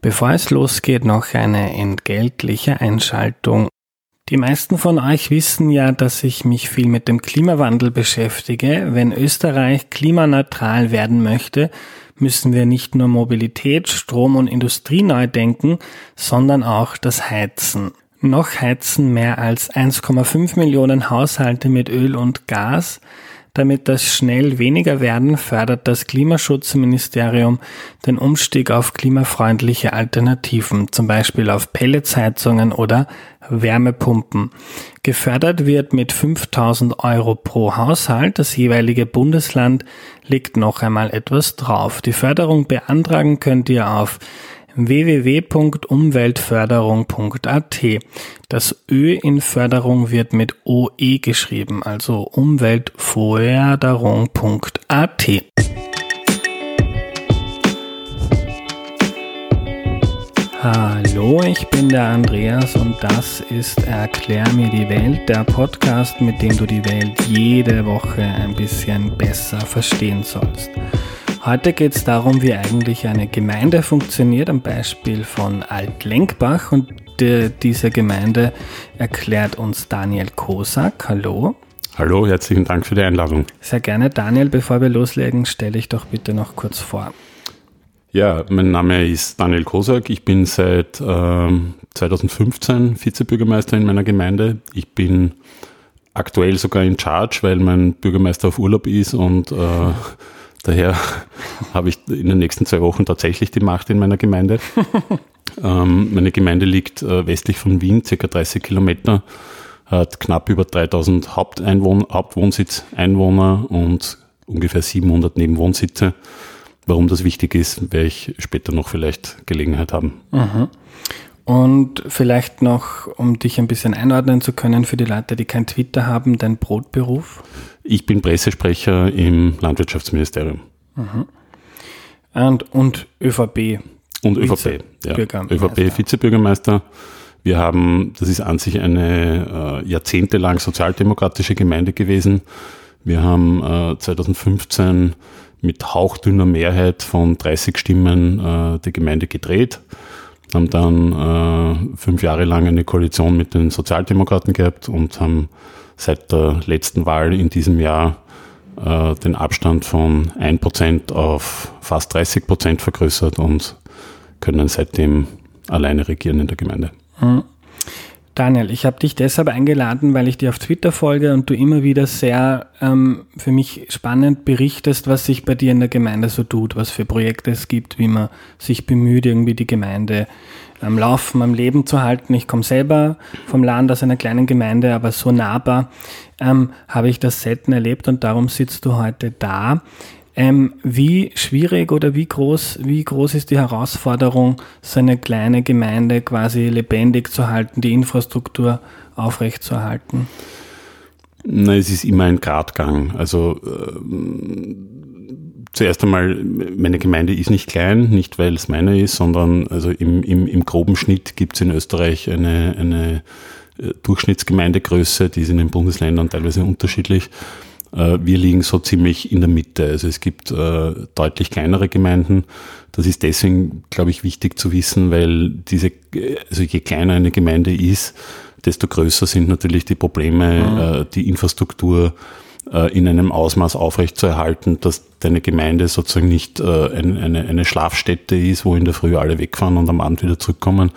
Bevor es losgeht, noch eine entgeltliche Einschaltung. Die meisten von euch wissen ja, dass ich mich viel mit dem Klimawandel beschäftige. Wenn Österreich klimaneutral werden möchte, müssen wir nicht nur Mobilität, Strom und Industrie neu denken, sondern auch das Heizen. Noch heizen mehr als 1,5 Millionen Haushalte mit Öl und Gas. Damit das schnell weniger werden, fördert das Klimaschutzministerium den Umstieg auf klimafreundliche Alternativen, zum Beispiel auf Pelletsheizungen oder Wärmepumpen. Gefördert wird mit 5000 Euro pro Haushalt. Das jeweilige Bundesland legt noch einmal etwas drauf. Die Förderung beantragen könnt ihr auf www.umweltförderung.at. Das Ö in Förderung wird mit OE geschrieben, also umweltförderung.at. Hallo, ich bin der Andreas und das ist Erklär mir die Welt, der Podcast, mit dem du die Welt jede Woche ein bisschen besser verstehen sollst. Heute geht es darum, wie eigentlich eine Gemeinde funktioniert, am Beispiel von Altlenkbach. Und die, diese Gemeinde erklärt uns Daniel Kosak. Hallo. Hallo, herzlichen Dank für die Einladung. Sehr gerne. Daniel, bevor wir loslegen, stelle ich doch bitte noch kurz vor. Ja, mein Name ist Daniel Kosak. Ich bin seit äh, 2015 Vizebürgermeister in meiner Gemeinde. Ich bin aktuell sogar in Charge, weil mein Bürgermeister auf Urlaub ist und äh, Daher habe ich in den nächsten zwei Wochen tatsächlich die Macht in meiner Gemeinde. ähm, meine Gemeinde liegt äh, westlich von Wien, circa 30 Kilometer, hat knapp über 3000 Haupteinwohn Hauptwohnsitz-Einwohner und ungefähr 700 Nebenwohnsitze. Warum das wichtig ist, werde ich später noch vielleicht Gelegenheit haben. Mhm. Und vielleicht noch, um dich ein bisschen einordnen zu können für die Leute, die kein Twitter haben, dein Brotberuf? Ich bin Pressesprecher im Landwirtschaftsministerium. Mhm. Und, und ÖVP. Und ÖVP, ja. ÖVP Vizebürgermeister. Wir haben, das ist an sich eine äh, jahrzehntelang sozialdemokratische Gemeinde gewesen. Wir haben äh, 2015 mit hauchdünner Mehrheit von 30 Stimmen äh, die Gemeinde gedreht haben dann äh, fünf Jahre lang eine Koalition mit den Sozialdemokraten gehabt und haben seit der letzten Wahl in diesem Jahr äh, den Abstand von 1% auf fast 30% vergrößert und können seitdem alleine regieren in der Gemeinde. Mhm. Daniel, ich habe dich deshalb eingeladen, weil ich dir auf Twitter folge und du immer wieder sehr ähm, für mich spannend berichtest, was sich bei dir in der Gemeinde so tut, was für Projekte es gibt, wie man sich bemüht, irgendwie die Gemeinde am Laufen, am Leben zu halten. Ich komme selber vom Land aus einer kleinen Gemeinde, aber so nahbar ähm, habe ich das selten erlebt und darum sitzt du heute da. Ähm, wie schwierig oder wie groß, wie groß ist die Herausforderung, so eine kleine Gemeinde quasi lebendig zu halten, die Infrastruktur aufrechtzuerhalten? Na, es ist immer ein Gradgang. Also äh, zuerst einmal, meine Gemeinde ist nicht klein, nicht weil es meine ist, sondern also im, im, im groben Schnitt gibt es in Österreich eine, eine äh, Durchschnittsgemeindegröße, die ist in den Bundesländern teilweise unterschiedlich. Äh, wir liegen so ziemlich in der Mitte. Also es gibt äh, deutlich kleinere Gemeinden. Das ist deswegen, glaube ich, wichtig zu wissen, weil diese, also je kleiner eine Gemeinde ist, desto größer sind natürlich die Probleme, mhm. die Infrastruktur in einem Ausmaß aufrechtzuerhalten, dass deine Gemeinde sozusagen nicht äh, eine, eine Schlafstätte ist, wo in der Früh alle wegfahren und am Abend wieder zurückkommen,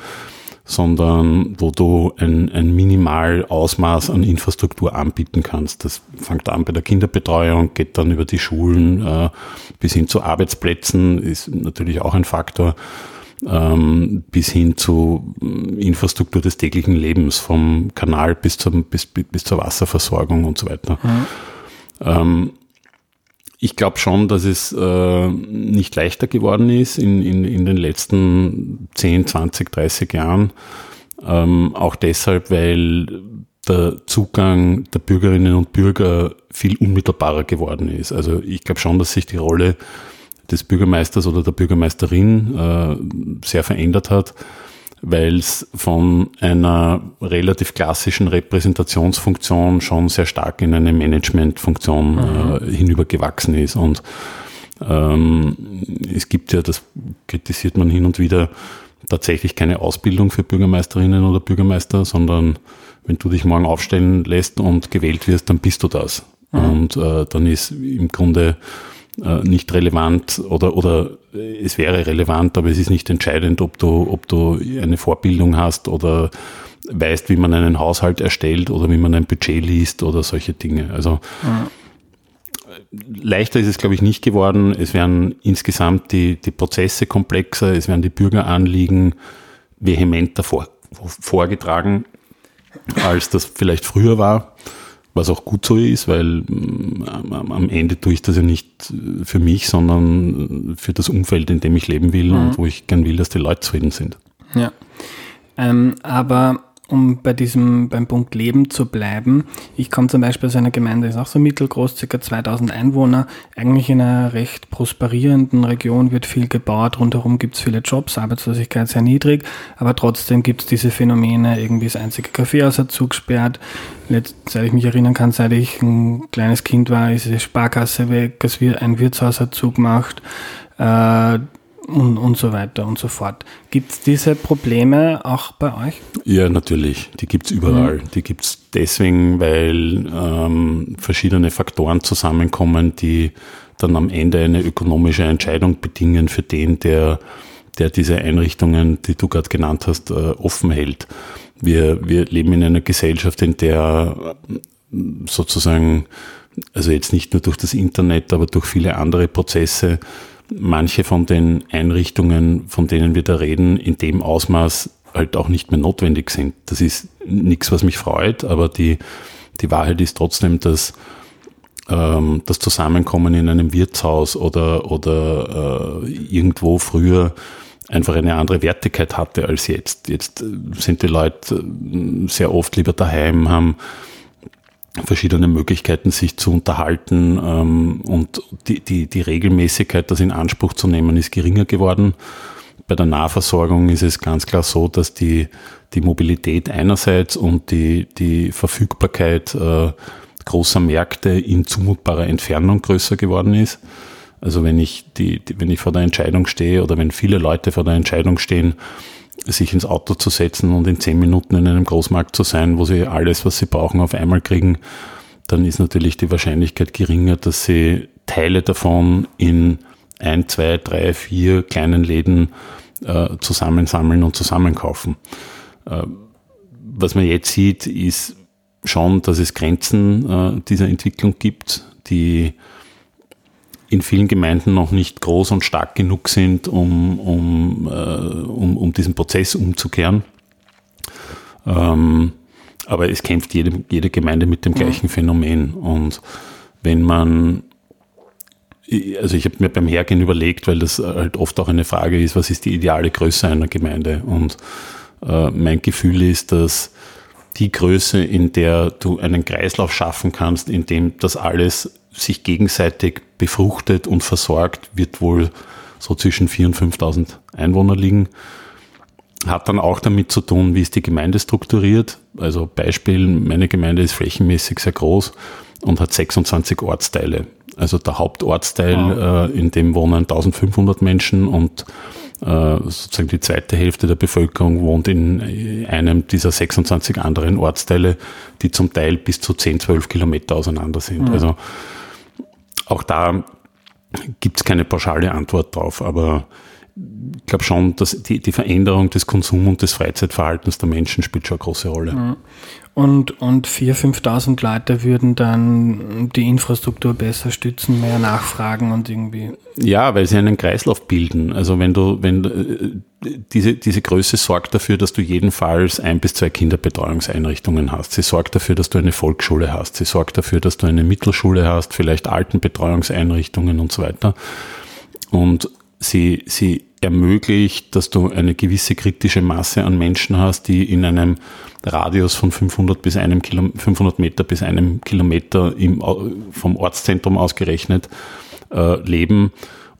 sondern wo du ein, ein Minimalausmaß an Infrastruktur anbieten kannst. Das fängt an bei der Kinderbetreuung, geht dann über die Schulen äh, bis hin zu Arbeitsplätzen, ist natürlich auch ein Faktor, ähm, bis hin zu äh, Infrastruktur des täglichen Lebens, vom Kanal bis, zum, bis, bis zur Wasserversorgung und so weiter. Mhm. Ähm, ich glaube schon, dass es äh, nicht leichter geworden ist in, in, in den letzten 10, 20, 30 Jahren. Ähm, auch deshalb, weil der Zugang der Bürgerinnen und Bürger viel unmittelbarer geworden ist. Also ich glaube schon, dass sich die Rolle des Bürgermeisters oder der Bürgermeisterin äh, sehr verändert hat weil es von einer relativ klassischen Repräsentationsfunktion schon sehr stark in eine Managementfunktion mhm. äh, hinübergewachsen ist. Und ähm, es gibt ja, das kritisiert man hin und wieder, tatsächlich keine Ausbildung für Bürgermeisterinnen oder Bürgermeister, sondern wenn du dich morgen aufstellen lässt und gewählt wirst, dann bist du das. Mhm. Und äh, dann ist im Grunde äh, nicht relevant oder, oder es wäre relevant, aber es ist nicht entscheidend, ob du, ob du eine Vorbildung hast oder weißt, wie man einen Haushalt erstellt oder wie man ein Budget liest oder solche Dinge. Also mhm. leichter ist es, glaube ich, nicht geworden. Es werden insgesamt die, die Prozesse komplexer, es werden die Bürgeranliegen vehementer vor, vorgetragen, als das vielleicht früher war was auch gut so ist, weil ähm, am Ende tue ich das ja nicht für mich, sondern für das Umfeld, in dem ich leben will mhm. und wo ich gern will, dass die Leute zufrieden sind. Ja. Ähm, aber um bei diesem, beim Punkt Leben zu bleiben. Ich komme zum Beispiel aus einer Gemeinde, ist auch so mittelgroß, circa 2000 Einwohner, eigentlich in einer recht prosperierenden Region, wird viel gebaut, rundherum gibt es viele Jobs, Arbeitslosigkeit sehr niedrig, aber trotzdem gibt es diese Phänomene, irgendwie das einzige Kaffeehaus hat zugesperrt. seit ich mich erinnern kann, seit ich ein kleines Kind war, ist die Sparkasse weg, ein Wirtshaus hat zugemacht. Äh, und, und so weiter und so fort. Gibt es diese Probleme auch bei euch? Ja, natürlich. Die gibt es überall. Mhm. Die gibt es deswegen, weil ähm, verschiedene Faktoren zusammenkommen, die dann am Ende eine ökonomische Entscheidung bedingen für den, der, der diese Einrichtungen, die du gerade genannt hast, äh, offen hält. Wir, wir leben in einer Gesellschaft, in der sozusagen, also jetzt nicht nur durch das Internet, aber durch viele andere Prozesse manche von den Einrichtungen, von denen wir da reden, in dem Ausmaß halt auch nicht mehr notwendig sind. Das ist nichts, was mich freut, aber die, die Wahrheit ist trotzdem, dass ähm, das Zusammenkommen in einem Wirtshaus oder, oder äh, irgendwo früher einfach eine andere Wertigkeit hatte als jetzt. Jetzt sind die Leute äh, sehr oft lieber daheim, haben verschiedene Möglichkeiten, sich zu unterhalten ähm, und die, die, die Regelmäßigkeit, das in Anspruch zu nehmen, ist geringer geworden. Bei der Nahversorgung ist es ganz klar so, dass die, die Mobilität einerseits und die, die Verfügbarkeit äh, großer Märkte in zumutbarer Entfernung größer geworden ist. Also wenn ich, die, die, wenn ich vor der Entscheidung stehe oder wenn viele Leute vor der Entscheidung stehen, sich ins Auto zu setzen und in zehn Minuten in einem Großmarkt zu sein, wo sie alles, was sie brauchen, auf einmal kriegen, dann ist natürlich die Wahrscheinlichkeit geringer, dass sie Teile davon in ein, zwei, drei, vier kleinen Läden äh, zusammensammeln und zusammenkaufen. Äh, was man jetzt sieht, ist schon, dass es Grenzen äh, dieser Entwicklung gibt, die in vielen Gemeinden noch nicht groß und stark genug sind, um, um, äh, um, um diesen Prozess umzukehren. Ähm, aber es kämpft jede, jede Gemeinde mit dem gleichen mhm. Phänomen. Und wenn man, also ich habe mir beim Hergehen überlegt, weil das halt oft auch eine Frage ist, was ist die ideale Größe einer Gemeinde? Und äh, mein Gefühl ist, dass die Größe, in der du einen Kreislauf schaffen kannst, in dem das alles sich gegenseitig befruchtet und versorgt, wird wohl so zwischen 4.000 und 5.000 Einwohner liegen. Hat dann auch damit zu tun, wie ist die Gemeinde strukturiert. Also Beispiel, meine Gemeinde ist flächenmäßig sehr groß und hat 26 Ortsteile. Also der Hauptortsteil, wow. äh, in dem wohnen 1500 Menschen und sozusagen die zweite Hälfte der Bevölkerung wohnt in einem dieser 26 anderen Ortsteile, die zum Teil bis zu 10, 12 Kilometer auseinander sind. Mhm. Also auch da gibt es keine pauschale Antwort drauf, aber ich glaube schon, dass die, die Veränderung des Konsum- und des Freizeitverhaltens der Menschen spielt schon eine große Rolle. Und, und 4.000, 5.000 Leute würden dann die Infrastruktur besser stützen, mehr nachfragen und irgendwie. Ja, weil sie einen Kreislauf bilden. Also wenn du, wenn äh, diese, diese Größe sorgt dafür, dass du jedenfalls ein bis zwei Kinderbetreuungseinrichtungen hast. Sie sorgt dafür, dass du eine Volksschule hast. Sie sorgt dafür, dass du eine Mittelschule hast, vielleicht Altenbetreuungseinrichtungen und so weiter. Und sie, sie ermöglicht, dass du eine gewisse kritische Masse an Menschen hast, die in einem Radius von 500 bis einem Kilo, 500 Meter bis einem Kilometer im, vom Ortszentrum ausgerechnet äh, leben.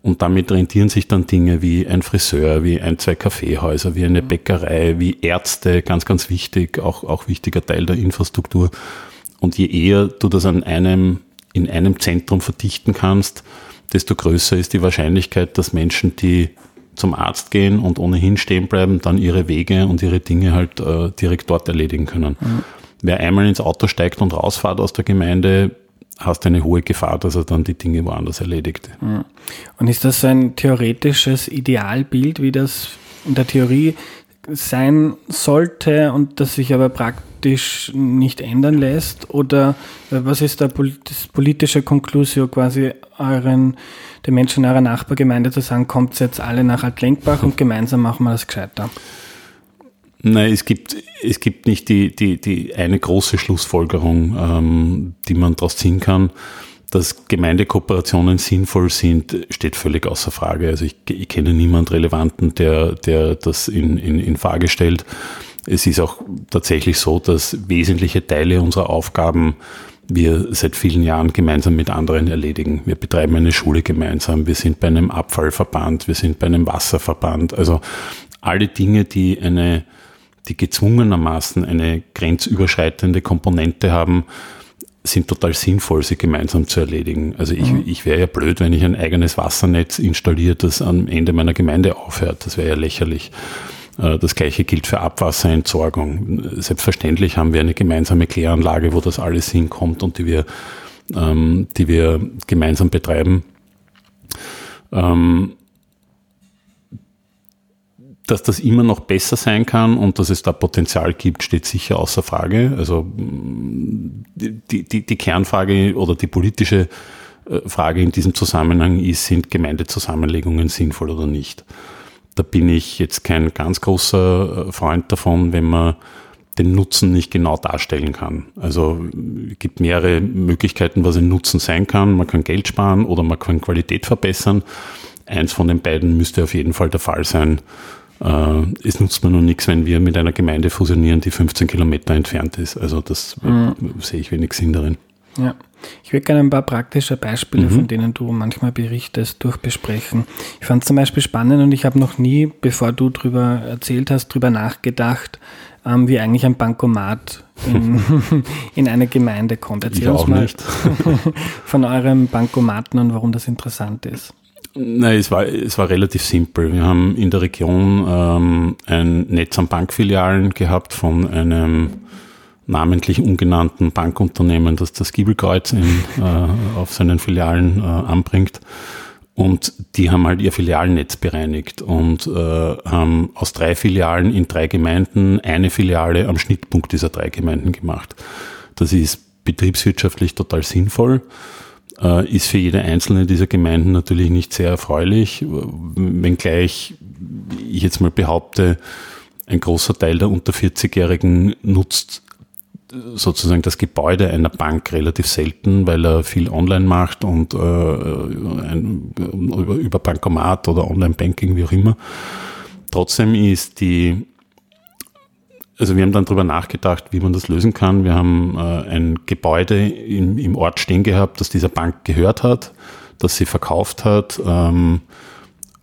Und damit rentieren sich dann Dinge wie ein Friseur, wie ein, zwei Kaffeehäuser, wie eine Bäckerei, wie Ärzte, ganz, ganz wichtig, auch, auch wichtiger Teil der Infrastruktur. Und je eher du das an einem, in einem Zentrum verdichten kannst, desto größer ist die Wahrscheinlichkeit, dass Menschen, die zum Arzt gehen und ohnehin stehen bleiben, dann ihre Wege und ihre Dinge halt äh, direkt dort erledigen können. Mhm. Wer einmal ins Auto steigt und rausfährt aus der Gemeinde, hast eine hohe Gefahr, dass er dann die Dinge woanders erledigt. Mhm. Und ist das ein theoretisches Idealbild, wie das in der Theorie sein sollte und das sich aber praktisch nicht ändern lässt? Oder was ist der politische Konklusio quasi euren, den Menschen eurer Nachbargemeinde zu sagen, kommt jetzt alle nach Altlenkbach und gemeinsam machen wir das gescheiter? Nein, es gibt, es gibt nicht die, die, die eine große Schlussfolgerung, ähm, die man daraus ziehen kann. Dass Gemeindekooperationen sinnvoll sind, steht völlig außer Frage. Also ich, ich kenne niemanden Relevanten, der, der das in, in, in Frage stellt. Es ist auch tatsächlich so, dass wesentliche Teile unserer Aufgaben wir seit vielen Jahren gemeinsam mit anderen erledigen. Wir betreiben eine Schule gemeinsam, wir sind bei einem Abfallverband, wir sind bei einem Wasserverband. Also alle Dinge, die eine, die gezwungenermaßen eine grenzüberschreitende Komponente haben, sind total sinnvoll, sie gemeinsam zu erledigen. Also ich, mhm. ich wäre ja blöd, wenn ich ein eigenes Wassernetz installiere, das am Ende meiner Gemeinde aufhört. Das wäre ja lächerlich. Äh, das gleiche gilt für Abwasserentsorgung. Selbstverständlich haben wir eine gemeinsame Kläranlage, wo das alles hinkommt und die wir, ähm, die wir gemeinsam betreiben. Ähm, dass das immer noch besser sein kann und dass es da Potenzial gibt, steht sicher außer Frage. Also die, die, die Kernfrage oder die politische äh, Frage in diesem Zusammenhang ist, sind Gemeindezusammenlegungen sinnvoll oder nicht? Da bin ich jetzt kein ganz großer äh, Freund davon, wenn man den Nutzen nicht genau darstellen kann. Also es gibt mehrere Möglichkeiten, was ein Nutzen sein kann. Man kann Geld sparen oder man kann Qualität verbessern. Eins von den beiden müsste auf jeden Fall der Fall sein. Äh, es nutzt mir nur nichts, wenn wir mit einer Gemeinde fusionieren, die 15 Kilometer entfernt ist. Also das mhm. sehe ich wenig Sinn darin. Ja. Ich würde gerne ein paar praktische Beispiele, mhm. von denen du manchmal berichtest, durchbesprechen. Ich fand es zum Beispiel spannend und ich habe noch nie, bevor du darüber erzählt hast, darüber nachgedacht, ähm, wie eigentlich ein Bankomat in, in eine Gemeinde kommt. Erzähl uns mal von eurem Bankomaten und warum das interessant ist. Nein, es war, es war relativ simpel. Wir haben in der Region ähm, ein Netz an Bankfilialen gehabt von einem namentlich ungenannten Bankunternehmen, das das Giebelkreuz in, äh, auf seinen Filialen äh, anbringt. Und die haben halt ihr Filialnetz bereinigt und äh, haben aus drei Filialen in drei Gemeinden eine Filiale am Schnittpunkt dieser drei Gemeinden gemacht. Das ist betriebswirtschaftlich total sinnvoll äh, ist für jede einzelne dieser Gemeinden natürlich nicht sehr erfreulich, wenngleich ich jetzt mal behaupte, ein großer Teil der unter 40-Jährigen nutzt sozusagen das Gebäude einer Bank relativ selten, weil er viel online macht und äh, ein, über, über Bankomat oder Online-Banking, wie auch immer. Trotzdem ist die also wir haben dann darüber nachgedacht, wie man das lösen kann. Wir haben äh, ein Gebäude in, im Ort stehen gehabt, das dieser Bank gehört hat, das sie verkauft hat, ähm,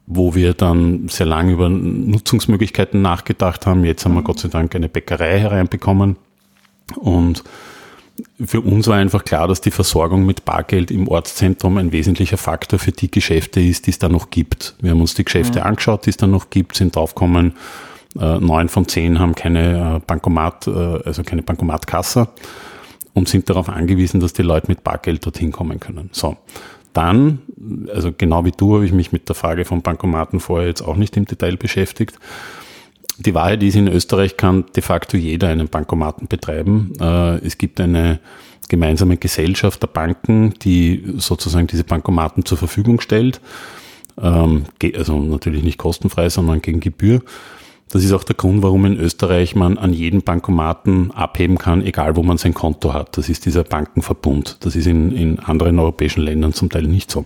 wo wir dann sehr lange über Nutzungsmöglichkeiten nachgedacht haben. Jetzt haben wir Gott sei Dank eine Bäckerei hereinbekommen. Und für uns war einfach klar, dass die Versorgung mit Bargeld im Ortszentrum ein wesentlicher Faktor für die Geschäfte ist, die es da noch gibt. Wir haben uns die Geschäfte mhm. angeschaut, die es da noch gibt, sind draufgekommen, äh, neun von zehn haben keine äh, Bankomat, äh, also keine Bankomatkasse und sind darauf angewiesen, dass die Leute mit Bargeld dorthin kommen können. So. Dann, also genau wie du, habe ich mich mit der Frage von Bankomaten vorher jetzt auch nicht im Detail beschäftigt. Die Wahrheit ist, in Österreich kann de facto jeder einen Bankomaten betreiben. Es gibt eine gemeinsame Gesellschaft der Banken, die sozusagen diese Bankomaten zur Verfügung stellt. Ähm, also natürlich nicht kostenfrei, sondern gegen Gebühr. Das ist auch der Grund, warum in Österreich man an jedem Bankomaten abheben kann, egal wo man sein Konto hat. Das ist dieser Bankenverbund. Das ist in, in anderen europäischen Ländern zum Teil nicht so.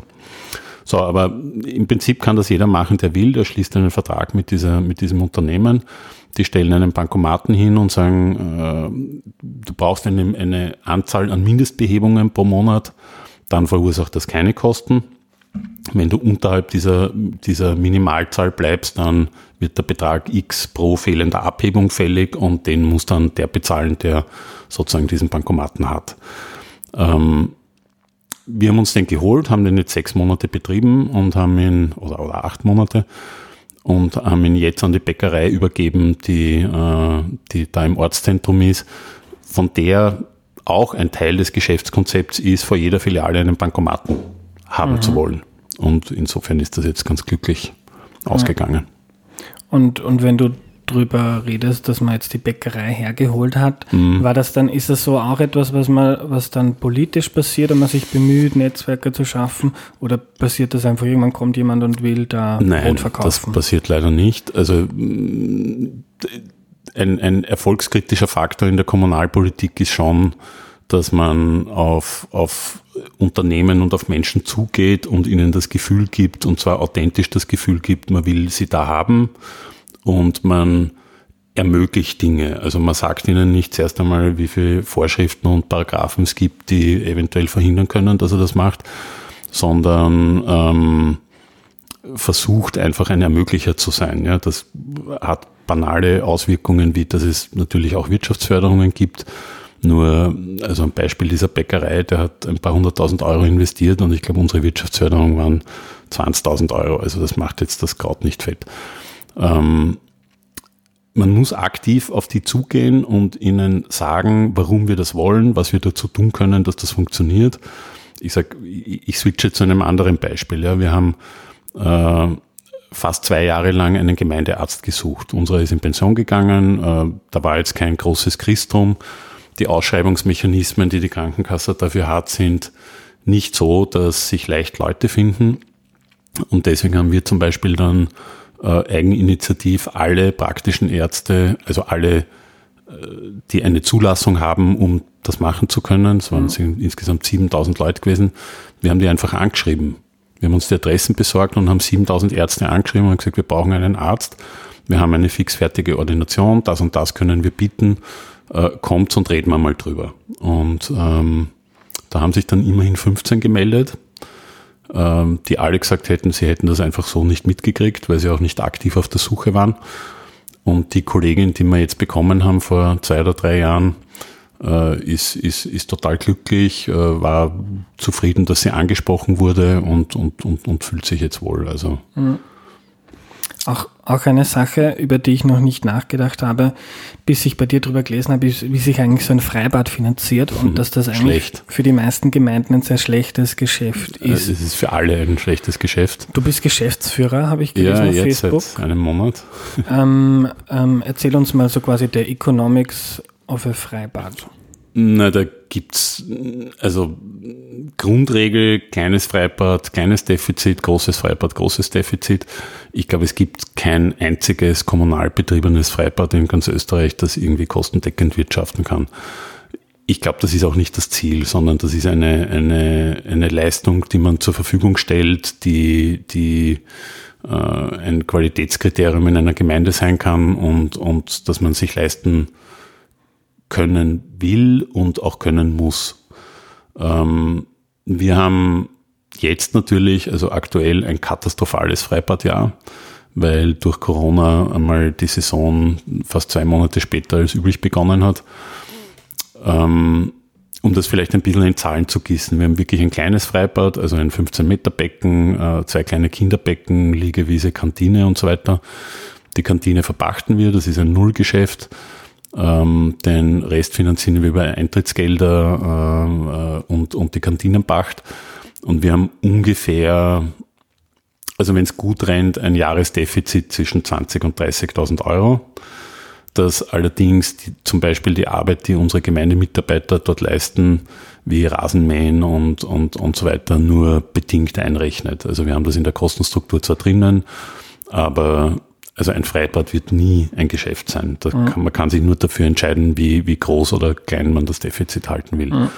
So, aber im Prinzip kann das jeder machen, der will. Der schließt einen Vertrag mit, dieser, mit diesem Unternehmen. Die stellen einen Bankomaten hin und sagen, äh, du brauchst eine, eine Anzahl an Mindestbehebungen pro Monat. Dann verursacht das keine Kosten. Wenn du unterhalb dieser, dieser Minimalzahl bleibst, dann wird der Betrag X pro fehlender Abhebung fällig und den muss dann der bezahlen, der sozusagen diesen Bankomaten hat. Ähm, wir haben uns den geholt, haben den jetzt sechs Monate betrieben und haben ihn, oder, oder acht Monate, und haben ihn jetzt an die Bäckerei übergeben, die, äh, die da im Ortszentrum ist, von der auch ein Teil des Geschäftskonzepts ist, vor jeder Filiale einen Bankomaten haben mhm. zu wollen. Und insofern ist das jetzt ganz glücklich ausgegangen. Und, und wenn du drüber redest, dass man jetzt die Bäckerei hergeholt hat, mhm. war das dann, ist das so auch etwas, was man, was dann politisch passiert und man sich bemüht, Netzwerke zu schaffen? Oder passiert das einfach, irgendwann kommt jemand und will da Nein, Brot verkaufen? Das passiert leider nicht. Also ein, ein erfolgskritischer Faktor in der Kommunalpolitik ist schon, dass man auf, auf Unternehmen und auf Menschen zugeht und ihnen das Gefühl gibt, und zwar authentisch das Gefühl gibt, man will sie da haben und man ermöglicht Dinge. Also man sagt ihnen nicht zuerst einmal, wie viele Vorschriften und Paragraphen es gibt, die eventuell verhindern können, dass er das macht, sondern ähm, versucht einfach ein Ermöglicher zu sein. Ja, das hat banale Auswirkungen, wie dass es natürlich auch Wirtschaftsförderungen gibt. Nur, also ein Beispiel dieser Bäckerei, der hat ein paar hunderttausend Euro investiert und ich glaube, unsere Wirtschaftsförderung waren 20.000 Euro. Also das macht jetzt das Kraut nicht fett. Ähm, man muss aktiv auf die zugehen und ihnen sagen, warum wir das wollen, was wir dazu tun können, dass das funktioniert. Ich sag, ich switche zu einem anderen Beispiel. Ja, wir haben äh, fast zwei Jahre lang einen Gemeindearzt gesucht. Unserer ist in Pension gegangen. Äh, da war jetzt kein großes Christum. Die Ausschreibungsmechanismen, die die Krankenkasse dafür hat, sind nicht so, dass sich leicht Leute finden. Und deswegen haben wir zum Beispiel dann äh, Eigeninitiativ alle praktischen Ärzte, also alle, äh, die eine Zulassung haben, um das machen zu können, es waren mhm. insgesamt 7000 Leute gewesen, wir haben die einfach angeschrieben. Wir haben uns die Adressen besorgt und haben 7000 Ärzte angeschrieben und gesagt, wir brauchen einen Arzt, wir haben eine fixfertige Ordination, das und das können wir bieten, äh, kommt und reden wir mal drüber. Und ähm, da haben sich dann immerhin 15 gemeldet ähm, die alle gesagt hätten, sie hätten das einfach so nicht mitgekriegt, weil sie auch nicht aktiv auf der Suche waren. Und die Kollegin, die wir jetzt bekommen haben vor zwei oder drei Jahren, äh, ist, ist, ist total glücklich, äh, war zufrieden, dass sie angesprochen wurde und, und, und, und fühlt sich jetzt wohl. Also. Mhm. Auch, auch eine Sache, über die ich noch nicht nachgedacht habe, bis ich bei dir drüber gelesen habe, ist, wie sich eigentlich so ein Freibad finanziert und hm, dass das eigentlich Schlecht. für die meisten Gemeinden ein sehr schlechtes Geschäft ist. Es ist für alle ein schlechtes Geschäft. Du bist Geschäftsführer, habe ich gelesen ja, auf jetzt Facebook. Seit einem Monat. Ähm, ähm, erzähl uns mal so quasi der Economics of a Freibad. Na, da gibt's also Grundregel, kleines Freibad, kleines Defizit, großes Freibad, großes Defizit. Ich glaube, es gibt kein einziges kommunal betriebenes Freibad in ganz Österreich, das irgendwie kostendeckend wirtschaften kann. Ich glaube, das ist auch nicht das Ziel, sondern das ist eine, eine, eine Leistung, die man zur Verfügung stellt, die, die äh, ein Qualitätskriterium in einer Gemeinde sein kann und, und dass man sich leisten können will und auch können muss. Ähm, wir haben jetzt natürlich, also aktuell ein katastrophales Freibadjahr, weil durch Corona einmal die Saison fast zwei Monate später als üblich begonnen hat. Ähm, um das vielleicht ein bisschen in Zahlen zu gießen. Wir haben wirklich ein kleines Freibad, also ein 15 Meter Becken, äh, zwei kleine Kinderbecken, Liegewiese, Kantine und so weiter. Die Kantine verpachten wir, das ist ein Nullgeschäft. Ähm, den Rest finanzieren wir über Eintrittsgelder äh, und, und die Kantinenpacht. Und wir haben ungefähr, also wenn es gut rennt, ein Jahresdefizit zwischen 20 und 30.000 Euro. Das allerdings die, zum Beispiel die Arbeit, die unsere Gemeindemitarbeiter dort leisten, wie Rasenmähen und, und, und so weiter, nur bedingt einrechnet. Also wir haben das in der Kostenstruktur zwar drinnen, aber also ein Freibad wird nie ein Geschäft sein. Mhm. kann, man kann sich nur dafür entscheiden, wie, wie groß oder klein man das Defizit halten will. Mhm.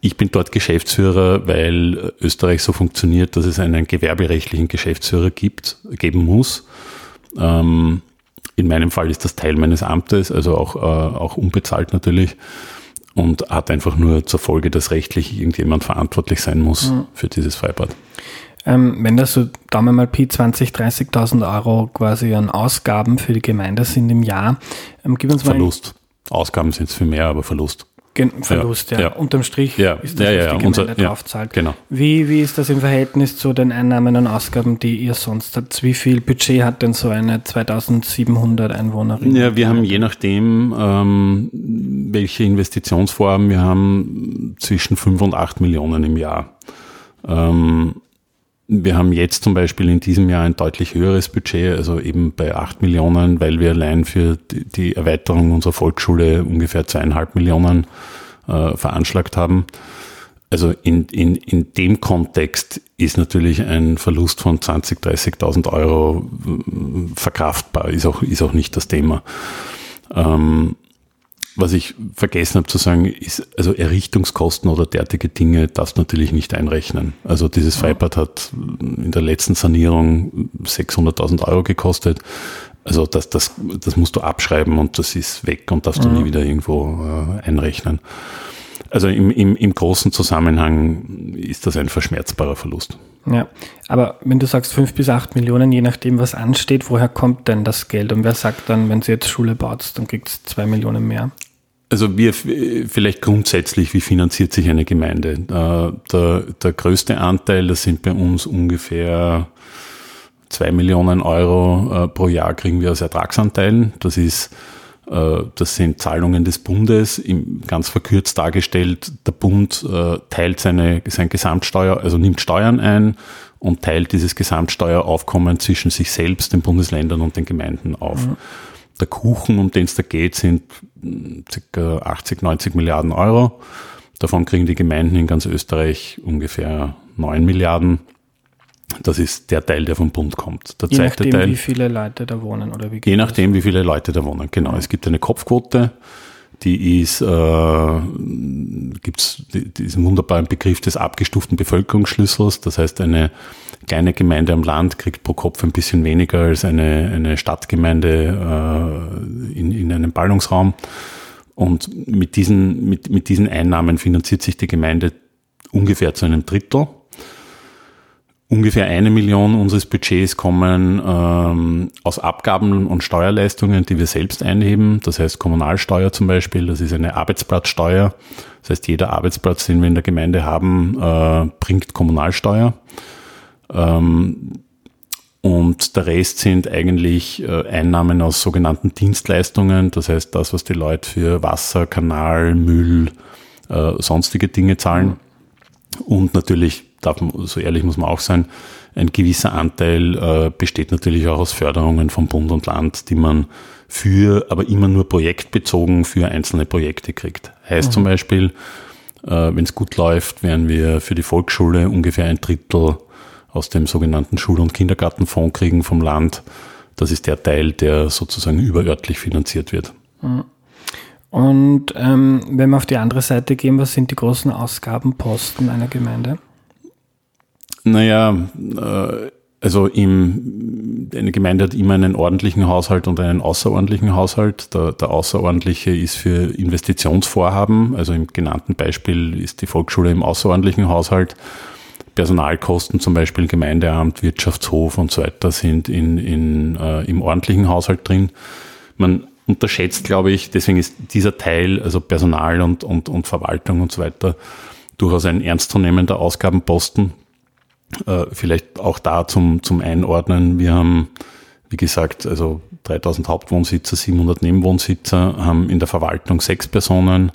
Ich bin dort Geschäftsführer, weil Österreich so funktioniert, dass es einen gewerberechtlichen Geschäftsführer gibt, geben muss. Ähm, in meinem Fall ist das Teil meines Amtes, also auch, äh, auch unbezahlt natürlich und hat einfach nur zur Folge, dass rechtlich irgendjemand verantwortlich sein muss mhm. für dieses Freibad. Ähm, wenn das so, Daumen mal Pi, 20, 30.000 Euro quasi an Ausgaben für die Gemeinde sind im Jahr, ähm, gib uns mal. Verlust. Ausgaben sind es viel mehr, aber Verlust. Verlust, ja. ja. Unterm Strich ja. ist das, ja, was die Gemeinde Unser, draufzahlt. Genau. Wie, wie ist das im Verhältnis zu den Einnahmen und Ausgaben, die ihr sonst habt? Wie viel Budget hat denn so eine 2700 Einwohnerin? Ja, wir haben je nachdem, ähm, welche Investitionsvorhaben wir haben, zwischen 5 und 8 Millionen im Jahr. Ähm, wir haben jetzt zum Beispiel in diesem Jahr ein deutlich höheres Budget, also eben bei 8 Millionen, weil wir allein für die Erweiterung unserer Volksschule ungefähr zweieinhalb Millionen äh, veranschlagt haben. Also in, in, in dem Kontext ist natürlich ein Verlust von 20.000, 30.000 Euro äh, verkraftbar, ist auch, ist auch nicht das Thema. Ähm, was ich vergessen habe zu sagen, ist, also Errichtungskosten oder derartige Dinge darfst du natürlich nicht einrechnen. Also dieses Freibad hat in der letzten Sanierung 600.000 Euro gekostet. Also das, das, das musst du abschreiben und das ist weg und darfst du nie wieder irgendwo äh, einrechnen. Also im, im, im großen Zusammenhang ist das ein verschmerzbarer Verlust. Ja, aber wenn du sagst fünf bis acht Millionen, je nachdem, was ansteht, woher kommt denn das Geld? Und wer sagt dann, wenn sie jetzt Schule baut, dann kriegt es zwei Millionen mehr? Also wir vielleicht grundsätzlich, wie finanziert sich eine Gemeinde? Äh, der, der größte Anteil, das sind bei uns ungefähr zwei Millionen Euro äh, pro Jahr kriegen wir als Ertragsanteilen. Das ist äh, das sind Zahlungen des Bundes, ganz verkürzt dargestellt. Der Bund teilt seine, sein Gesamtsteuer, also nimmt Steuern ein und teilt dieses Gesamtsteueraufkommen zwischen sich selbst, den Bundesländern und den Gemeinden auf. Mhm. Der Kuchen, um den es da geht, sind ca. 80, 90 Milliarden Euro. Davon kriegen die Gemeinden in ganz Österreich ungefähr 9 Milliarden. Das ist der Teil, der vom Bund kommt. Der je nachdem, Teil, wie viele Leute da wohnen oder wie Je nachdem, wie viele Leute da wohnen. Genau. Es gibt eine Kopfquote, die ist, äh, gibt diesen wunderbaren Begriff des abgestuften Bevölkerungsschlüssels. Das heißt, eine kleine Gemeinde am Land kriegt pro Kopf ein bisschen weniger als eine, eine Stadtgemeinde äh, in, in einem Ballungsraum. Und mit diesen, mit, mit diesen Einnahmen finanziert sich die Gemeinde ungefähr zu einem Drittel. Ungefähr eine Million unseres Budgets kommen ähm, aus Abgaben und Steuerleistungen, die wir selbst einheben. Das heißt Kommunalsteuer zum Beispiel, das ist eine Arbeitsplatzsteuer. Das heißt, jeder Arbeitsplatz, den wir in der Gemeinde haben, äh, bringt Kommunalsteuer. Ähm, und der Rest sind eigentlich äh, Einnahmen aus sogenannten Dienstleistungen, das heißt das, was die Leute für Wasser, Kanal, Müll, äh, sonstige Dinge zahlen. Und natürlich, darf so ehrlich muss man auch sein, ein gewisser Anteil äh, besteht natürlich auch aus Förderungen von Bund und Land, die man für, aber immer nur projektbezogen für einzelne Projekte kriegt. Heißt mhm. zum Beispiel, wenn es gut läuft, werden wir für die Volksschule ungefähr ein Drittel aus dem sogenannten Schul- und Kindergartenfonds kriegen vom Land. Das ist der Teil, der sozusagen überörtlich finanziert wird. Mhm. Und ähm, wenn wir auf die andere Seite gehen, was sind die großen Ausgabenposten einer Gemeinde? Naja, äh, also im, eine Gemeinde hat immer einen ordentlichen Haushalt und einen außerordentlichen Haushalt. Der, der außerordentliche ist für Investitionsvorhaben, also im genannten Beispiel ist die Volksschule im außerordentlichen Haushalt Personalkosten, zum Beispiel Gemeindeamt, Wirtschaftshof und so weiter, sind in, in, äh, im ordentlichen Haushalt drin. Man unterschätzt, glaube ich, deswegen ist dieser Teil, also Personal und, und, und Verwaltung und so weiter, durchaus ein ernstzunehmender Ausgabenposten. Äh, vielleicht auch da zum, zum Einordnen. Wir haben, wie gesagt, also 3000 Hauptwohnsitzer, 700 Nebenwohnsitzer, haben in der Verwaltung sechs Personen,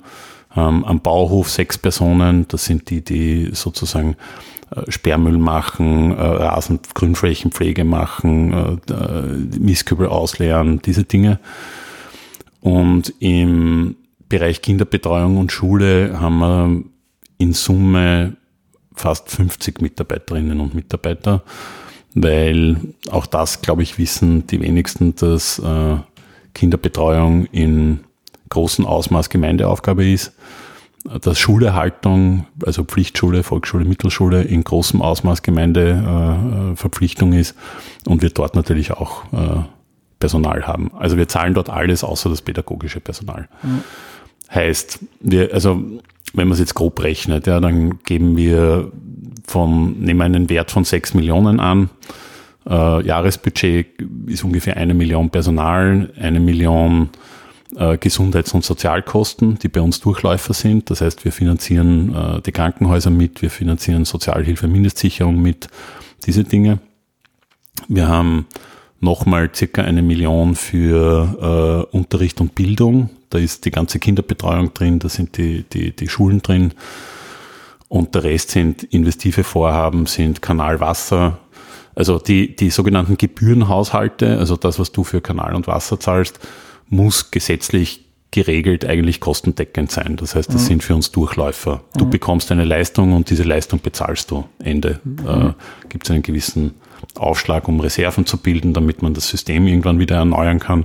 ähm, am Bauhof sechs Personen. Das sind die, die sozusagen äh, Sperrmüll machen, äh, Rasen, Grünflächenpflege machen, äh, Mistkübel ausleeren, diese Dinge. Und im Bereich Kinderbetreuung und Schule haben wir in Summe fast 50 Mitarbeiterinnen und Mitarbeiter, weil auch das, glaube ich, wissen die wenigsten, dass Kinderbetreuung in großem Ausmaß Gemeindeaufgabe ist dass Schulerhaltung, also Pflichtschule, Volksschule, Mittelschule in großem Ausmaß Gemeindeverpflichtung äh, ist und wir dort natürlich auch äh, Personal haben. Also wir zahlen dort alles außer das pädagogische Personal. Mhm. Heißt, wir, also wenn man es jetzt grob rechnet, ja, dann geben wir von, nehmen wir einen Wert von 6 Millionen an. Äh, Jahresbudget ist ungefähr eine Million Personal, eine Million äh, Gesundheits- und Sozialkosten, die bei uns Durchläufer sind. Das heißt, wir finanzieren äh, die Krankenhäuser mit, wir finanzieren Sozialhilfe, Mindestsicherung mit, diese Dinge. Wir haben nochmal circa eine Million für äh, Unterricht und Bildung. Da ist die ganze Kinderbetreuung drin, da sind die, die, die Schulen drin. Und der Rest sind investive Vorhaben, sind Kanalwasser, also die, die sogenannten Gebührenhaushalte, also das, was du für Kanal und Wasser zahlst, muss gesetzlich geregelt eigentlich kostendeckend sein. Das heißt, das mhm. sind für uns Durchläufer. Du mhm. bekommst eine Leistung und diese Leistung bezahlst du. Ende. Mhm. Äh, Gibt es einen gewissen Aufschlag, um Reserven zu bilden, damit man das System irgendwann wieder erneuern kann.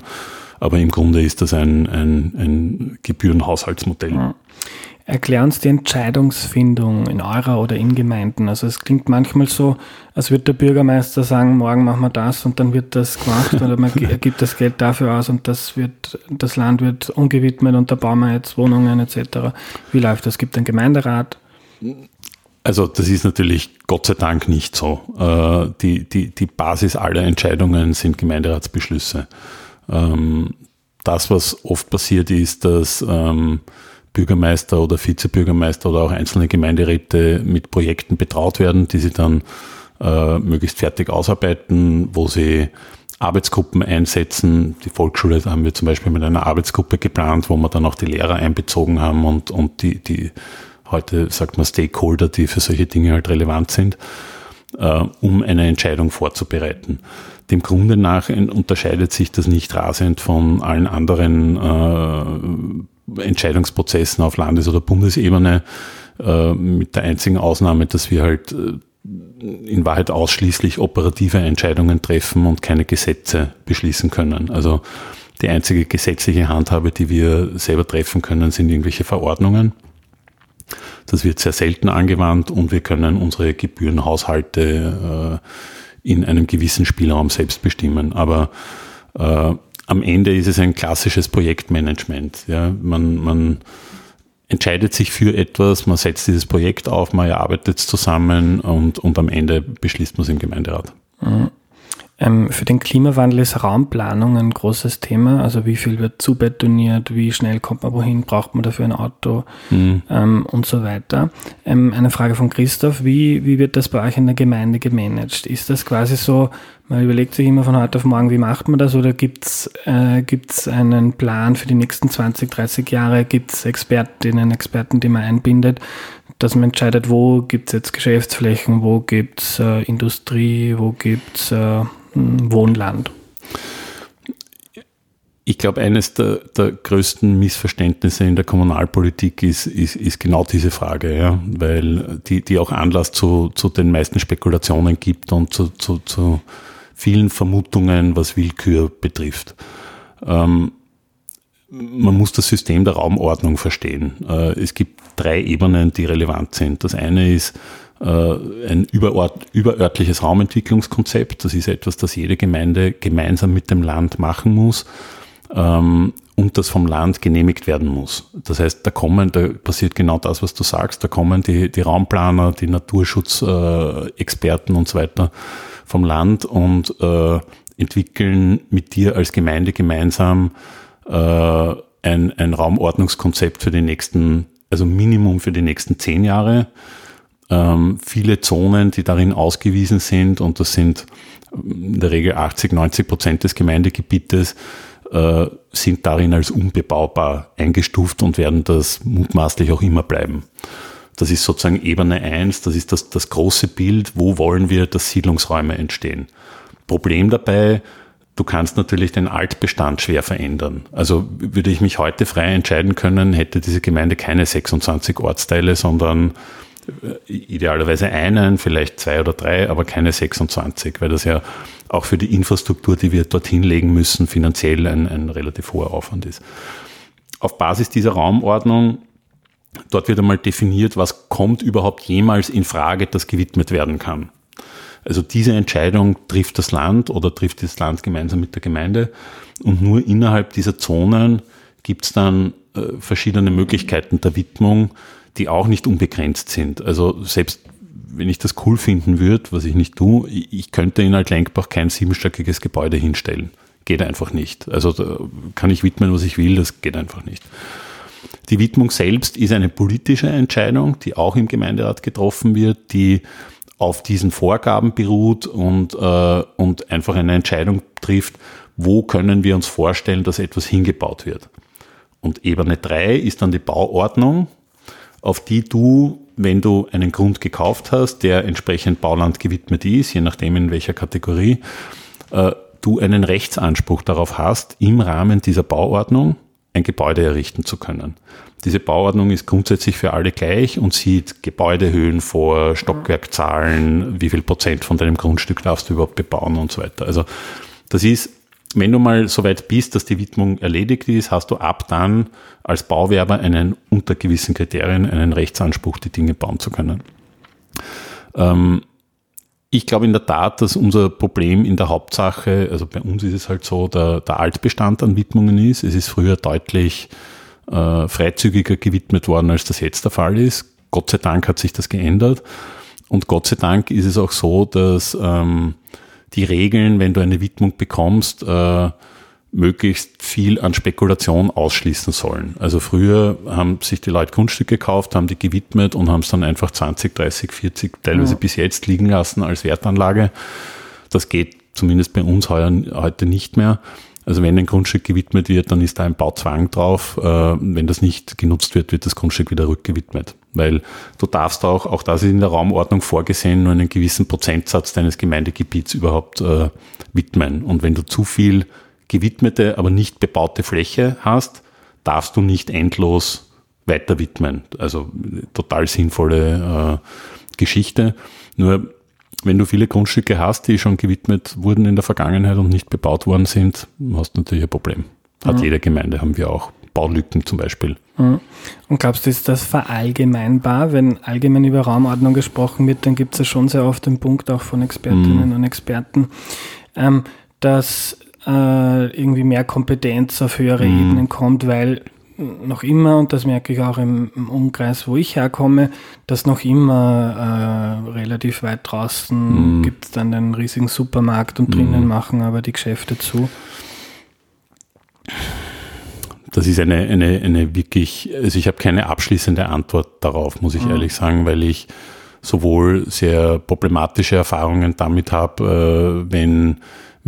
Aber im Grunde ist das ein, ein, ein Gebührenhaushaltsmodell. Erklär uns die Entscheidungsfindung in eurer oder in Gemeinden. Also es klingt manchmal so, als würde der Bürgermeister sagen, morgen machen wir das und dann wird das gemacht oder man gibt das Geld dafür aus und das wird, das Land wird umgewidmet und da bauen wir jetzt Wohnungen etc. Wie läuft das? Gibt einen Gemeinderat? Also das ist natürlich Gott sei Dank nicht so. Äh, die, die, die Basis aller Entscheidungen sind Gemeinderatsbeschlüsse. Ähm, das, was oft passiert ist, dass ähm, Bürgermeister oder Vizebürgermeister oder auch einzelne Gemeinderäte mit Projekten betraut werden, die sie dann äh, möglichst fertig ausarbeiten, wo sie Arbeitsgruppen einsetzen. Die Volksschule haben wir zum Beispiel mit einer Arbeitsgruppe geplant, wo wir dann auch die Lehrer einbezogen haben und, und die, die heute sagt man Stakeholder, die für solche Dinge halt relevant sind, äh, um eine Entscheidung vorzubereiten. Dem Grunde nach unterscheidet sich das nicht rasend von allen anderen äh, Entscheidungsprozessen auf Landes- oder Bundesebene, äh, mit der einzigen Ausnahme, dass wir halt äh, in Wahrheit ausschließlich operative Entscheidungen treffen und keine Gesetze beschließen können. Also die einzige gesetzliche Handhabe, die wir selber treffen können, sind irgendwelche Verordnungen. Das wird sehr selten angewandt und wir können unsere Gebührenhaushalte äh, in einem gewissen Spielraum selbst bestimmen. Aber äh, am Ende ist es ein klassisches Projektmanagement. Ja, man, man entscheidet sich für etwas, man setzt dieses Projekt auf, man erarbeitet es zusammen und, und am Ende beschließt man es im Gemeinderat. Mhm. Ähm, für den Klimawandel ist Raumplanung ein großes Thema. Also wie viel wird zubetoniert, wie schnell kommt man wohin, braucht man dafür ein Auto mhm. ähm, und so weiter. Ähm, eine Frage von Christoph, wie, wie wird das bei euch in der Gemeinde gemanagt? Ist das quasi so, man überlegt sich immer von heute auf morgen, wie macht man das oder gibt es äh, einen Plan für die nächsten 20, 30 Jahre? Gibt es Expertinnen, Experten, die man einbindet? dass man entscheidet, wo gibt es jetzt Geschäftsflächen, wo gibt es äh, Industrie, wo gibt es äh, Wohnland. Ich glaube, eines der, der, größten Missverständnisse in der Kommunalpolitik ist, ist, ist genau diese Frage, ja, weil die, die auch Anlass zu, zu den meisten Spekulationen gibt und zu, zu, zu vielen Vermutungen, was Willkür betrifft. Ähm, man muss das System der Raumordnung verstehen. Äh, es gibt drei Ebenen, die relevant sind. Das eine ist äh, ein überort, überörtliches Raumentwicklungskonzept. Das ist etwas, das jede Gemeinde gemeinsam mit dem Land machen muss ähm, und das vom Land genehmigt werden muss. Das heißt, da kommen, da passiert genau das, was du sagst, da kommen die, die Raumplaner, die Naturschutzexperten äh, und so weiter vom Land und äh, entwickeln mit dir als Gemeinde gemeinsam äh, ein, ein Raumordnungskonzept für die nächsten, also Minimum für die nächsten zehn Jahre ähm, viele Zonen, die darin ausgewiesen sind, und das sind in der Regel 80, 90 Prozent des Gemeindegebietes, äh, sind darin als unbebaubar eingestuft und werden das mutmaßlich auch immer bleiben. Das ist sozusagen Ebene 1, das ist das, das große Bild, wo wollen wir, dass Siedlungsräume entstehen. Problem dabei, du kannst natürlich den Altbestand schwer verändern. Also würde ich mich heute frei entscheiden können, hätte diese Gemeinde keine 26 Ortsteile, sondern äh, idealerweise einen, vielleicht zwei oder drei, aber keine 26, weil das ja auch für die Infrastruktur, die wir dorthin legen müssen, finanziell ein, ein relativ hoher Aufwand ist. Auf Basis dieser Raumordnung, dort wird einmal definiert, was kommt überhaupt jemals in Frage, das gewidmet werden kann. Also diese Entscheidung trifft das Land oder trifft das Land gemeinsam mit der Gemeinde und nur innerhalb dieser Zonen gibt es dann äh, verschiedene Möglichkeiten der Widmung, die auch nicht unbegrenzt sind. Also selbst wenn ich das cool finden würde, was ich nicht tue, ich könnte in Altlenkbach kein siebenstöckiges Gebäude hinstellen. geht einfach nicht. Also da kann ich widmen, was ich will, das geht einfach nicht. Die Widmung selbst ist eine politische Entscheidung, die auch im Gemeinderat getroffen wird, die auf diesen Vorgaben beruht und, äh, und einfach eine Entscheidung trifft, wo können wir uns vorstellen, dass etwas hingebaut wird. Und Ebene 3 ist dann die Bauordnung, auf die du, wenn du einen Grund gekauft hast, der entsprechend Bauland gewidmet ist, je nachdem in welcher Kategorie, äh, du einen Rechtsanspruch darauf hast, im Rahmen dieser Bauordnung ein Gebäude errichten zu können. Diese Bauordnung ist grundsätzlich für alle gleich und sieht Gebäudehöhen vor, Stockwerkzahlen, wie viel Prozent von deinem Grundstück darfst du überhaupt bebauen und so weiter. Also das ist, wenn du mal so weit bist, dass die Widmung erledigt ist, hast du ab dann als Bauwerber einen unter gewissen Kriterien einen Rechtsanspruch, die Dinge bauen zu können. Ähm, ich glaube in der Tat, dass unser Problem in der Hauptsache, also bei uns ist es halt so, der, der Altbestand an Widmungen ist. Es ist früher deutlich äh, freizügiger gewidmet worden, als das jetzt der Fall ist. Gott sei Dank hat sich das geändert. Und Gott sei Dank ist es auch so, dass ähm, die Regeln, wenn du eine Widmung bekommst, äh, möglichst viel an Spekulation ausschließen sollen. Also früher haben sich die Leute Grundstücke gekauft, haben die gewidmet und haben es dann einfach 20, 30, 40, teilweise ja. bis jetzt liegen lassen als Wertanlage. Das geht zumindest bei uns heuer, heute nicht mehr. Also wenn ein Grundstück gewidmet wird, dann ist da ein Bauzwang drauf. Äh, wenn das nicht genutzt wird, wird das Grundstück wieder rückgewidmet. Weil du darfst auch, auch das ist in der Raumordnung vorgesehen, nur einen gewissen Prozentsatz deines Gemeindegebiets überhaupt äh, widmen. Und wenn du zu viel gewidmete, aber nicht bebaute Fläche hast, darfst du nicht endlos weiter widmen. Also total sinnvolle äh, Geschichte. Nur wenn du viele Grundstücke hast, die schon gewidmet wurden in der Vergangenheit und nicht bebaut worden sind, hast du natürlich ein Problem. Hat mhm. jede Gemeinde, haben wir auch. Baulücken zum Beispiel. Mhm. Und glaubst du, ist das verallgemeinbar? Wenn allgemein über Raumordnung gesprochen wird, dann gibt es ja schon sehr oft den Punkt auch von Expertinnen mhm. und Experten, ähm, dass äh, irgendwie mehr Kompetenz auf höhere mhm. Ebenen kommt, weil noch immer, und das merke ich auch im, im Umkreis, wo ich herkomme, dass noch immer äh, relativ weit draußen mhm. gibt es dann einen riesigen Supermarkt und drinnen mhm. machen aber die Geschäfte zu. Das ist eine, eine, eine wirklich, also ich habe keine abschließende Antwort darauf, muss ich mhm. ehrlich sagen, weil ich sowohl sehr problematische Erfahrungen damit habe, äh, wenn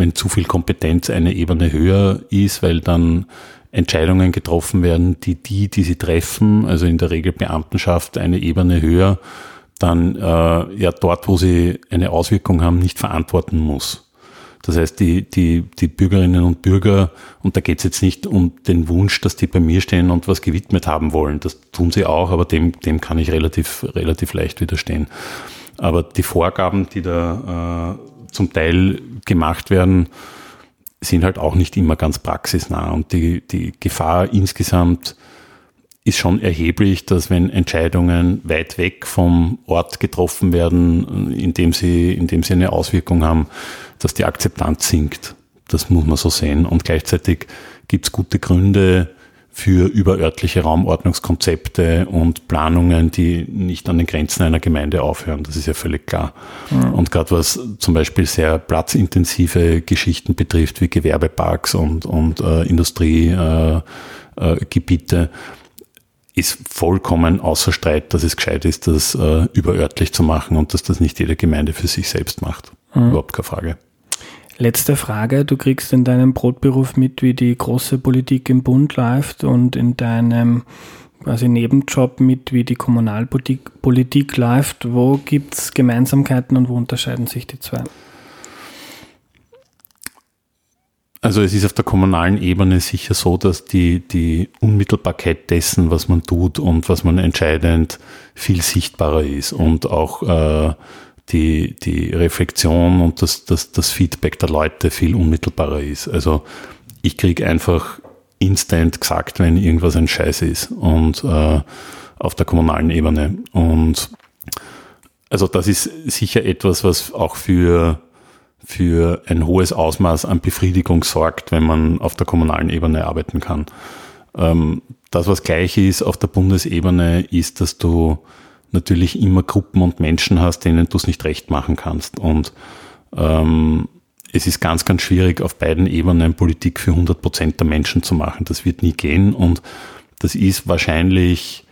wenn zu viel Kompetenz eine Ebene höher ist, weil dann Entscheidungen getroffen werden, die die, die sie treffen, also in der Regel Beamtenschaft eine Ebene höher, dann äh, ja dort, wo sie eine Auswirkung haben, nicht verantworten muss. Das heißt, die, die, die Bürgerinnen und Bürger, und da geht es jetzt nicht um den Wunsch, dass die bei mir stehen und was gewidmet haben wollen. Das tun sie auch, aber dem, dem kann ich relativ, relativ leicht widerstehen. Aber die Vorgaben, die da äh, zum Teil gemacht werden, sind halt auch nicht immer ganz praxisnah. Und die, die Gefahr insgesamt ist schon erheblich, dass wenn Entscheidungen weit weg vom Ort getroffen werden, indem sie, indem sie eine Auswirkung haben, dass die Akzeptanz sinkt. Das muss man so sehen. Und gleichzeitig gibt es gute Gründe, für überörtliche Raumordnungskonzepte und Planungen, die nicht an den Grenzen einer Gemeinde aufhören. Das ist ja völlig klar. Mhm. Und gerade was zum Beispiel sehr platzintensive Geschichten betrifft, wie Gewerbeparks und, und äh, Industriegebiete, äh, äh, ist vollkommen außer Streit, dass es gescheit ist, das äh, überörtlich zu machen und dass das nicht jede Gemeinde für sich selbst macht. Mhm. Überhaupt keine Frage. Letzte Frage. Du kriegst in deinem Brotberuf mit, wie die große Politik im Bund läuft und in deinem quasi Nebenjob mit, wie die Kommunalpolitik Politik läuft. Wo gibt es Gemeinsamkeiten und wo unterscheiden sich die zwei? Also es ist auf der kommunalen Ebene sicher so, dass die, die Unmittelbarkeit dessen, was man tut und was man entscheidend viel sichtbarer ist und auch äh, die, die Reflexion und das, das, das Feedback der Leute viel unmittelbarer ist. Also ich kriege einfach instant gesagt, wenn irgendwas ein Scheiß ist und äh, auf der kommunalen Ebene. Und also das ist sicher etwas, was auch für, für ein hohes Ausmaß an Befriedigung sorgt, wenn man auf der kommunalen Ebene arbeiten kann. Ähm, das, was gleich ist auf der Bundesebene, ist, dass du natürlich immer Gruppen und Menschen hast, denen du es nicht recht machen kannst. Und ähm, es ist ganz, ganz schwierig, auf beiden Ebenen Politik für 100 Prozent der Menschen zu machen. Das wird nie gehen und das ist wahrscheinlich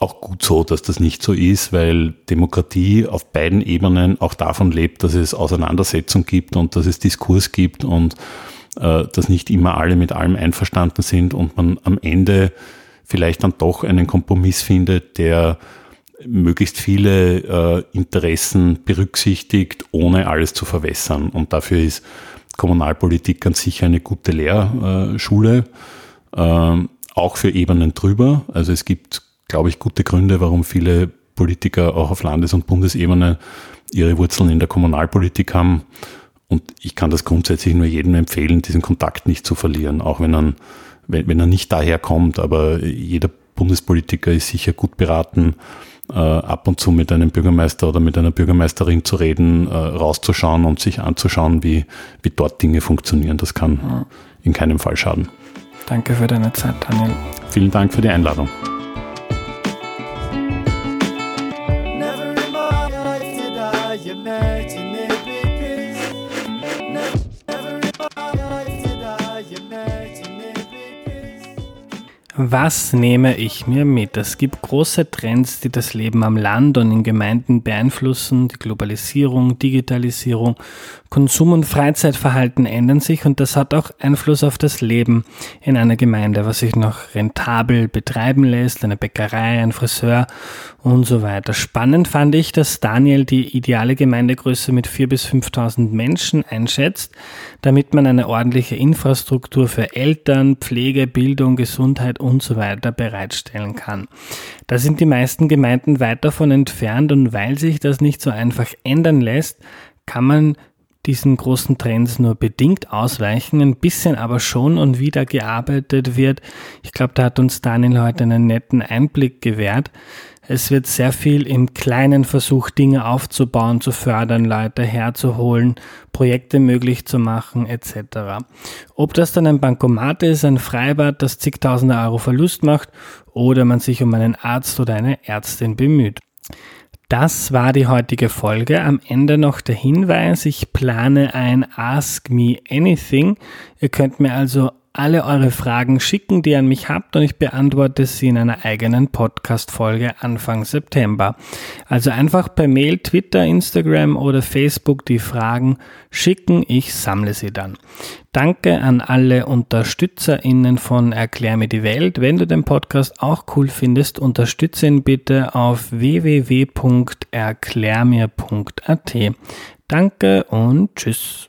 auch gut so, dass das nicht so ist, weil Demokratie auf beiden Ebenen auch davon lebt, dass es Auseinandersetzung gibt und dass es Diskurs gibt und äh, dass nicht immer alle mit allem einverstanden sind und man am Ende vielleicht dann doch einen Kompromiss findet, der möglichst viele äh, Interessen berücksichtigt, ohne alles zu verwässern. Und dafür ist Kommunalpolitik ganz sicher eine gute Lehrschule, äh, auch für Ebenen drüber. Also es gibt, glaube ich, gute Gründe, warum viele Politiker auch auf Landes- und Bundesebene ihre Wurzeln in der Kommunalpolitik haben. Und ich kann das grundsätzlich nur jedem empfehlen, diesen Kontakt nicht zu verlieren, auch wenn er, wenn, wenn er nicht daher kommt. Aber jeder Bundespolitiker ist sicher gut beraten, äh, ab und zu mit einem Bürgermeister oder mit einer Bürgermeisterin zu reden, äh, rauszuschauen und sich anzuschauen, wie, wie dort Dinge funktionieren. Das kann in keinem Fall schaden. Danke für deine Zeit, Daniel. Vielen Dank für die Einladung. Was nehme ich mir mit? Es gibt große Trends, die das Leben am Land und in Gemeinden beeinflussen. Die Globalisierung, Digitalisierung, Konsum- und Freizeitverhalten ändern sich und das hat auch Einfluss auf das Leben in einer Gemeinde, was sich noch rentabel betreiben lässt, eine Bäckerei, ein Friseur und so weiter. Spannend fand ich, dass Daniel die ideale Gemeindegröße mit 4.000 bis 5.000 Menschen einschätzt, damit man eine ordentliche Infrastruktur für Eltern, Pflege, Bildung, Gesundheit und so weiter bereitstellen kann. Da sind die meisten Gemeinden weit davon entfernt und weil sich das nicht so einfach ändern lässt, kann man diesen großen Trends nur bedingt ausweichen, ein bisschen aber schon und wieder gearbeitet wird. Ich glaube, da hat uns Daniel heute einen netten Einblick gewährt. Es wird sehr viel im Kleinen versucht, Dinge aufzubauen, zu fördern, Leute herzuholen, Projekte möglich zu machen, etc. Ob das dann ein Bankomat ist, ein Freibad, das zigtausende Euro Verlust macht, oder man sich um einen Arzt oder eine Ärztin bemüht. Das war die heutige Folge. Am Ende noch der Hinweis, ich plane ein Ask Me Anything. Ihr könnt mir also alle eure Fragen schicken, die ihr an mich habt und ich beantworte sie in einer eigenen Podcast-Folge Anfang September. Also einfach per Mail, Twitter, Instagram oder Facebook die Fragen schicken, ich sammle sie dann. Danke an alle UnterstützerInnen von Erklär mir die Welt. Wenn du den Podcast auch cool findest, unterstütze ihn bitte auf www.erklärmir.at. Danke und tschüss.